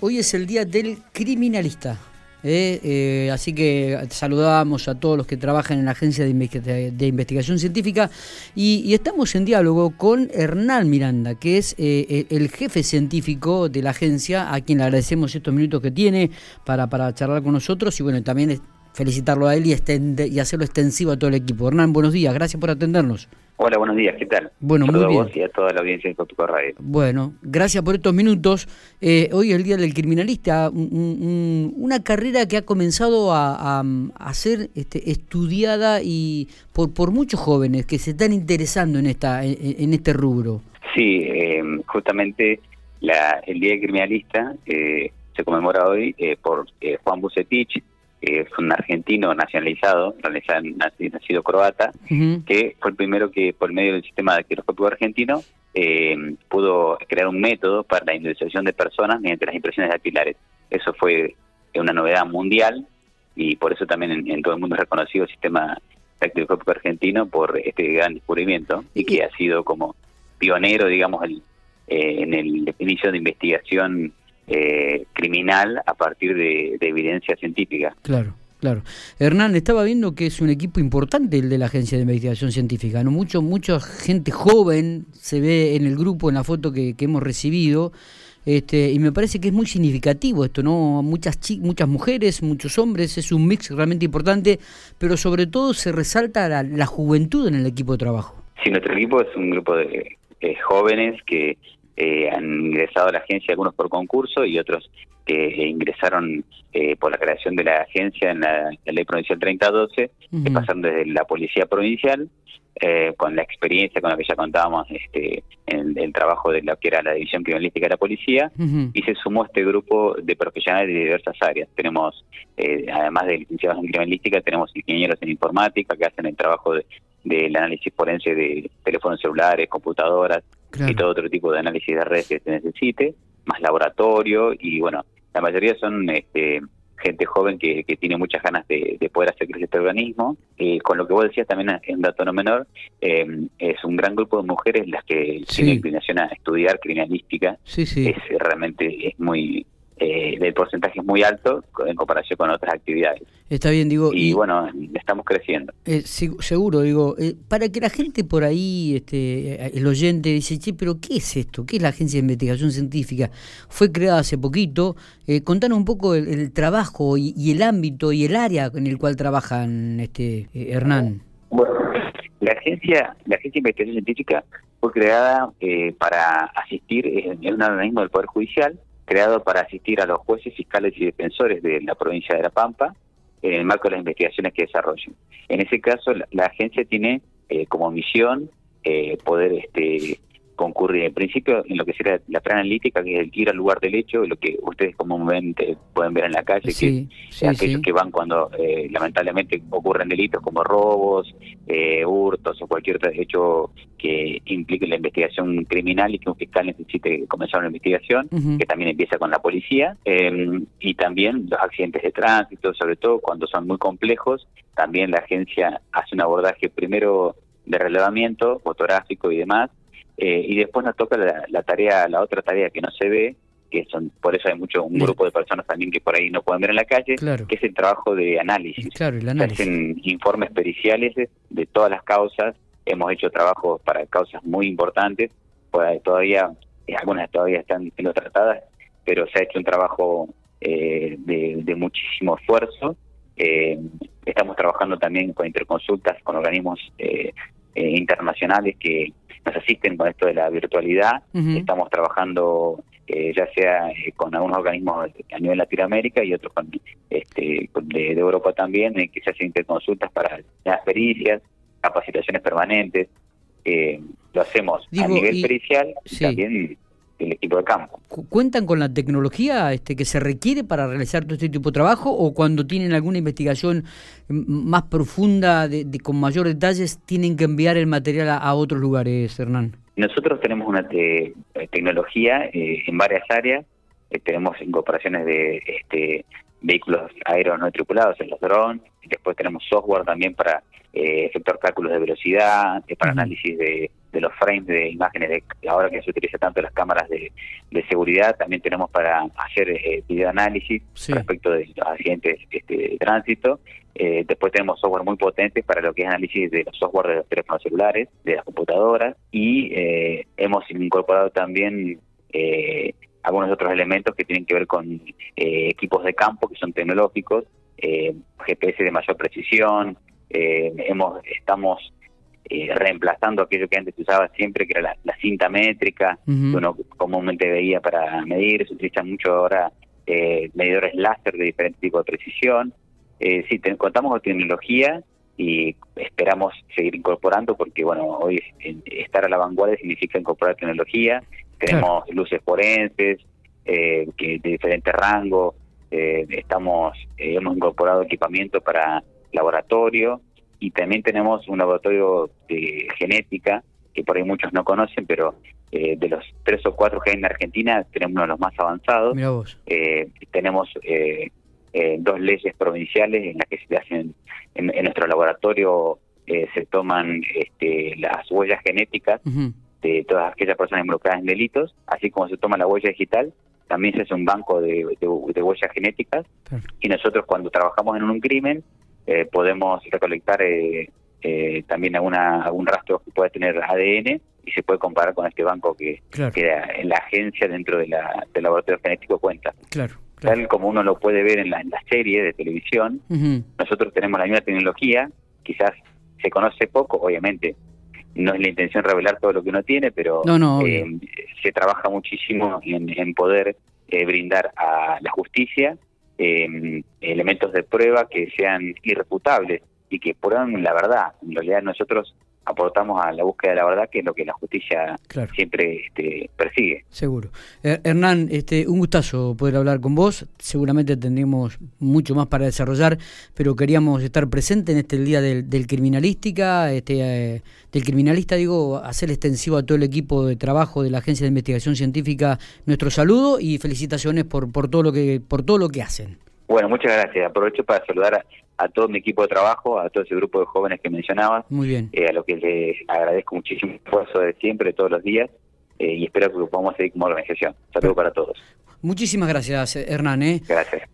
Hoy es el día del criminalista. ¿eh? Eh, así que saludamos a todos los que trabajan en la Agencia de, Investigación Científica y, estamos en diálogo con Hernán Miranda, que es eh, el jefe científico de la agencia, a quien le agradecemos estos minutos que tiene para, para charlar con nosotros y bueno, también felicitarlo a él y, y hacerlo extensivo a todo el equipo. Hernán, buenos días, gracias por atendernos. Hola, buenos días, ¿qué tal? Bueno, muy bien. a vos y a toda la audiencia de Cotuco Radio. Bueno, gracias por estos minutos. Eh, hoy es el Día del Criminalista, una carrera que ha comenzado a, ser este, estudiada y por, por muchos jóvenes que se están interesando en, esta, en, este rubro. Sí, eh, justamente la, el Día del Criminalista eh, se conmemora hoy por Juan Bucetich, es un argentino nacionalizado, nacido croata, que fue el primero que por medio del sistema de quiroscopio argentino eh, pudo crear un método para la identificación de personas mediante las impresiones dactilares. Eso fue una novedad mundial y por eso también en, todo el mundo es reconocido el sistema dactiloscópico argentino por este gran descubrimiento y que ha sido como pionero, digamos, el, eh, en el inicio de investigación eh, criminal a partir de, evidencia científica. Claro. Claro. Hernán, estaba viendo que es un equipo importante el de la Agencia de Investigación Científica, ¿no? Mucho, mucha gente joven se ve en el grupo, en la foto que, hemos recibido, este, y me parece que es muy significativo esto, ¿no? Muchas, muchas mujeres, muchos hombres, es un mix realmente importante, pero sobre todo se resalta la, juventud en el equipo de trabajo. Sí, nuestro equipo es un grupo de jóvenes que eh, han ingresado a la agencia, algunos por concurso y otros que ingresaron eh, por la creación de la agencia en la, ley provincial 3012, que pasaron desde la policía provincial, eh, con la experiencia con la que ya contábamos este, en el trabajo de lo que era la división criminalística de la policía, y se sumó este grupo de profesionales de diversas áreas. Tenemos, además de licenciados en criminalística, tenemos ingenieros en informática que hacen el trabajo de, del análisis forense de teléfonos celulares, computadoras, y todo otro tipo de análisis de redes que se necesite, más laboratorio y bueno, la mayoría son este, gente joven que, que tiene muchas ganas de, poder hacer crecer este organismo. Eh, con lo que vos decías también en dato no menor, eh, es un gran grupo de mujeres las que tienen inclinación a estudiar criminalística. Sí, sí. Es realmente es muy eh, del porcentaje es muy alto en comparación con otras actividades. Está bien, digo. Y, bueno, estamos creciendo. Eh, seguro, digo, eh, para que la gente por ahí, este, el oyente, dice, che, pero ¿qué es esto? ¿Qué es la Agencia de Investigación Científica? Fue creada hace poquito. Eh, contanos un poco el, trabajo y, el ámbito y el área en el cual trabajan, este Hernán. Bueno, la agencia, la agencia de investigación científica fue creada para asistir en un organismo del Poder Judicial creado para asistir a los jueces, fiscales y defensores de la provincia de La Pampa en el marco de las investigaciones que desarrollen. En ese caso, la, agencia tiene eh, como misión eh, poder este, concurrir en principio en lo que sería la preanalítica, que es el ir al lugar del hecho, lo que ustedes comúnmente pueden ver en la calle, que aquellos que van cuando eh, lamentablemente ocurren delitos como robos, eh, hurtos o cualquier otro hecho que implique la investigación criminal y que un fiscal necesite comenzar una investigación, que también empieza con la policía, em, y también los accidentes de tránsito, sobre todo cuando son muy complejos, también la agencia hace un abordaje primero de relevamiento fotográfico y demás, eh, y después nos toca la, tarea, la otra tarea que no se ve, que son por eso hay mucho un grupo de personas también que por ahí no pueden ver en la calle, que es el trabajo de análisis. Claro, el análisis. hacen informes periciales de, todas las causas, hemos hecho trabajos para causas muy importantes, pues todavía, eh, algunas todavía están siendo tratadas, pero se ha hecho un trabajo eh, de, muchísimo esfuerzo. estamos trabajando también con interconsultas con organismos internacionales que nos asisten con esto de la virtualidad. Estamos trabajando eh, ya sea eh, con algunos organismos a nivel Latinoamérica y otros con, este, de, Europa también, que se hacen interconsultas para las pericias, capacitaciones permanentes. Eh, lo hacemos a nivel pericial y también el equipo de campo. ¿Cuentan con la tecnología este, que se requiere para realizar todo este tipo de trabajo o cuando tienen alguna investigación más profunda, de, con mayor detalles, tienen que enviar el material a, otros lugares, Hernán? Nosotros tenemos una tecnología eh, en varias áreas, eh, tenemos incorporaciones de este, vehículos aéreos no tripulados, en los drones, después tenemos software también para eh, efectuar cálculos de velocidad, para análisis de de los frames de imágenes de ahora que se utiliza tanto las cámaras de, seguridad, también tenemos para hacer eh, videoanálisis respecto de los accidentes este, de tránsito. Eh, después tenemos software muy potente para lo que es análisis de los software de los teléfonos celulares, de las computadoras y eh, hemos incorporado también eh, algunos otros elementos que tienen que ver con eh, equipos de campo que son tecnológicos, eh, GPS de mayor precisión, hemos estamos reemplazando aquello que antes se usaba siempre, que era la, cinta métrica, que uno comúnmente veía para medir, se utilizan mucho ahora medidores láser de diferentes tipos de precisión. sí, contamos con tecnología y esperamos seguir incorporando porque, bueno, hoy estar a la vanguardia significa incorporar tecnología, tenemos luces forenses eh, que de diferentes rangos, eh, estamos eh, hemos incorporado equipamiento para laboratorio y también tenemos un laboratorio de genética que por ahí muchos no conocen, pero de los tres o cuatro que hay en Argentina tenemos uno de los más avanzados. tenemos dos leyes provinciales en las que se hacen en, nuestro laboratorio se toman este, las huellas genéticas de todas aquellas personas involucradas en delitos, así como se toma la huella digital, también se hace un banco de, huellas genéticas. Y nosotros cuando trabajamos en un crimen eh, podemos recolectar eh, eh, también alguna, algún rastro que pueda tener ADN y se puede comparar con este banco que, en la agencia dentro de la, del laboratorio genético cuenta. Claro. Tal como uno lo puede ver en la, en la serie de televisión, nosotros tenemos la misma tecnología, quizás se conoce poco, obviamente no es la intención revelar todo lo que uno tiene, pero eh, se trabaja muchísimo en, poder eh, brindar a la justicia eh, elementos de prueba que sean irrefutables y que prueben la verdad. En realidad nosotros aportamos a la búsqueda de la verdad, que es lo que la justicia siempre este, persigue. Seguro. Hernán, este, un gustazo poder hablar con vos. Seguramente tendremos mucho más para desarrollar, pero queríamos estar presentes en este día del, criminalística, este, eh, del criminalista, digo, hacer extensivo a todo el equipo de trabajo de la Agencia de Investigación Científica nuestro saludo y felicitaciones por, por todo lo que por todo lo que hacen. Bueno, muchas gracias. Aprovecho para saludar a, todo mi equipo de trabajo, a todo ese grupo de jóvenes que mencionabas. Muy bien. Eh, a lo que les agradezco muchísimo el esfuerzo de siempre, todos los días, eh, y espero que podamos seguir como organización. Saludos para todos. Muchísimas gracias, Hernán. ¿eh? Gracias.